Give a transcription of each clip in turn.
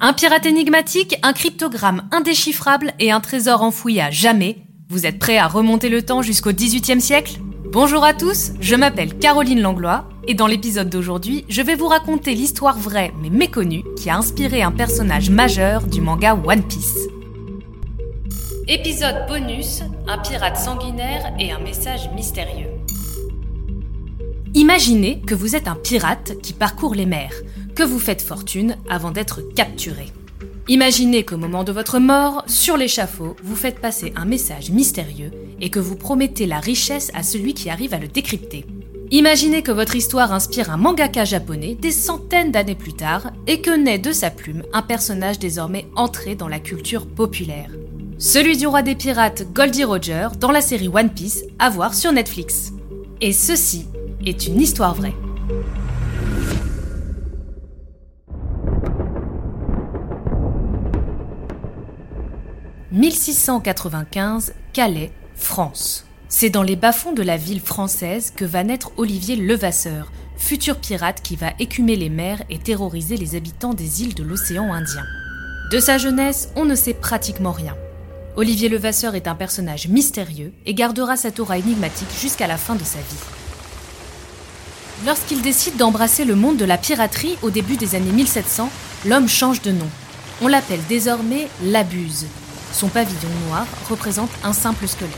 Un pirate énigmatique, un cryptogramme indéchiffrable et un trésor enfoui à jamais. Vous êtes prêts à remonter le temps jusqu'au XVIIIe siècle? Bonjour à tous, je m'appelle Caroline Langlois et dans l'épisode d'aujourd'hui, je vais vous raconter l'histoire vraie mais méconnue qui a inspiré un personnage majeur du manga One Piece. Épisode bonus, un pirate sanguinaire et un message mystérieux. Imaginez que vous êtes un pirate qui parcourt les mers, que vous faites fortune avant d'être capturé. Imaginez qu'au moment de votre mort, sur l'échafaud, vous faites passer un message mystérieux et que vous promettez la richesse à celui qui arrive à le décrypter. Imaginez que votre histoire inspire un mangaka japonais des centaines d'années plus tard et que naît de sa plume un personnage désormais entré dans la culture populaire. Celui du roi des pirates Goldie Roger dans la série One Piece à voir sur Netflix. Et ceci est une histoire vraie. « 1695, Calais, France. C'est dans les bas-fonds de la ville française que va naître Olivier Levasseur, futur pirate qui va écumer les mers et terroriser les habitants des îles de l'océan Indien. De sa jeunesse, on ne sait pratiquement rien. Olivier Levasseur est un personnage mystérieux et gardera cette aura énigmatique jusqu'à la fin de sa vie. Lorsqu'il décide d'embrasser le monde de la piraterie au début des années 1700, l'homme change de nom. On l'appelle désormais l'Abuse. Son pavillon noir représente un simple squelette.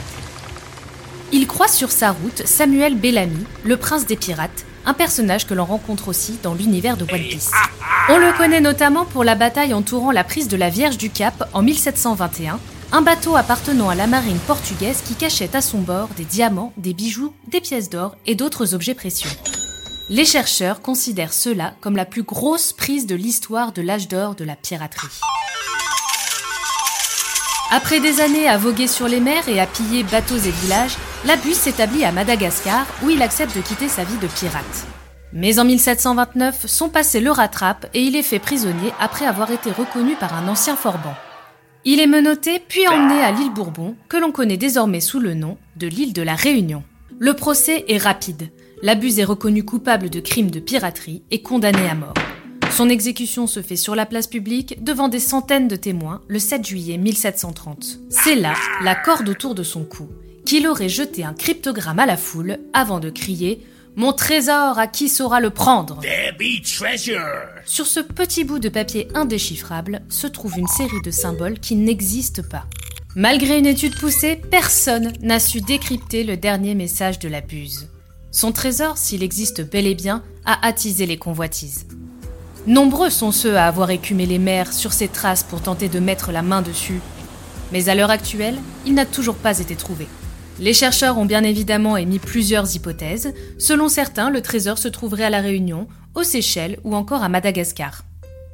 Il croise sur sa route Samuel Bellamy, le prince des pirates, un personnage que l'on rencontre aussi dans l'univers de One Piece. On le connaît notamment pour la bataille entourant la prise de la Vierge du Cap en 1721, un bateau appartenant à la marine portugaise qui cachait à son bord des diamants, des bijoux, des pièces d'or et d'autres objets précieux. Les chercheurs considèrent cela comme la plus grosse prise de l'histoire de l'âge d'or de la piraterie. Après des années à voguer sur les mers et à piller bateaux et villages, Labus s'établit à Madagascar où il accepte de quitter sa vie de pirate. Mais en 1729, son passé le rattrape et il est fait prisonnier après avoir été reconnu par un ancien forban. Il est menotté puis emmené à l'île Bourbon, que l'on connaît désormais sous le nom de l'île de la Réunion. Le procès est rapide. L'abus est reconnu coupable de crimes de piraterie et condamné à mort. Son exécution se fait sur la place publique devant des centaines de témoins le 7 juillet 1730. C'est là la corde autour de son cou qu'il aurait jeté un cryptogramme à la foule avant de crier Mon trésor, à qui saura le prendre? Sur ce petit bout de papier indéchiffrable se trouve une série de symboles qui n'existent pas. Malgré une étude poussée, personne n'a su décrypter le dernier message de la buse. Son trésor, s'il existe bel et bien, a attisé les convoitises. Nombreux sont ceux à avoir écumé les mers sur ses traces pour tenter de mettre la main dessus. Mais à l'heure actuelle, il n'a toujours pas été trouvé. Les chercheurs ont bien évidemment émis plusieurs hypothèses. Selon certains, le trésor se trouverait à La Réunion, aux Seychelles ou encore à Madagascar.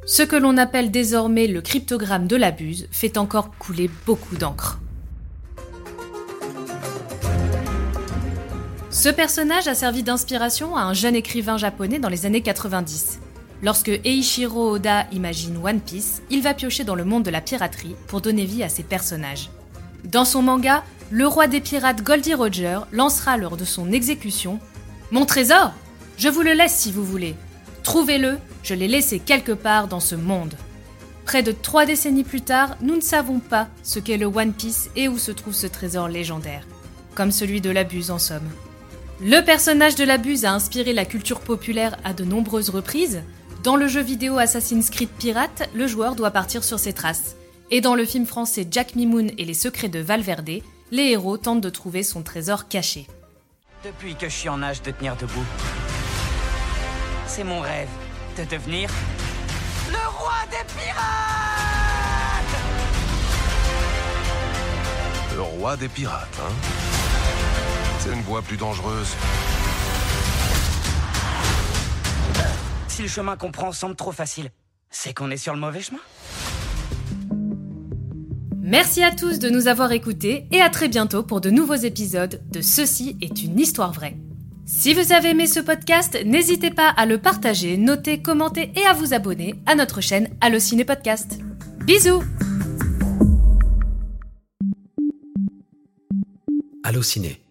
Ce que l'on appelle désormais le cryptogramme de la buse fait encore couler beaucoup d'encre. Ce personnage a servi d'inspiration à un jeune écrivain japonais dans les années 90. Lorsque Eiichiro Oda imagine One Piece, il va piocher dans le monde de la piraterie pour donner vie à ses personnages. Dans son manga, le roi des pirates Goldie Roger lancera lors de son exécution Mon trésor Je vous le laisse si vous voulez. Trouvez-le, je l'ai laissé quelque part dans ce monde. Près de trois décennies plus tard, nous ne savons pas ce qu'est le One Piece et où se trouve ce trésor légendaire. Comme celui de l'abuse en somme. Le personnage de la Buse a inspiré la culture populaire à de nombreuses reprises. Dans le jeu vidéo Assassin's Creed Pirate, le joueur doit partir sur ses traces. Et dans le film français Jack Mimoun et les secrets de Valverde, les héros tentent de trouver son trésor caché. Depuis que je suis en âge de tenir debout, c'est mon rêve de devenir le roi des pirates Le roi des pirates, hein? C'est une voie plus dangereuse. Si le chemin qu'on prend semble trop facile, c'est qu'on est sur le mauvais chemin. Merci à tous de nous avoir écoutés et à très bientôt pour de nouveaux épisodes de Ceci est une histoire vraie. Si vous avez aimé ce podcast, n'hésitez pas à le partager, noter, commenter et à vous abonner à notre chaîne Allociné Podcast. Bisous Allociné,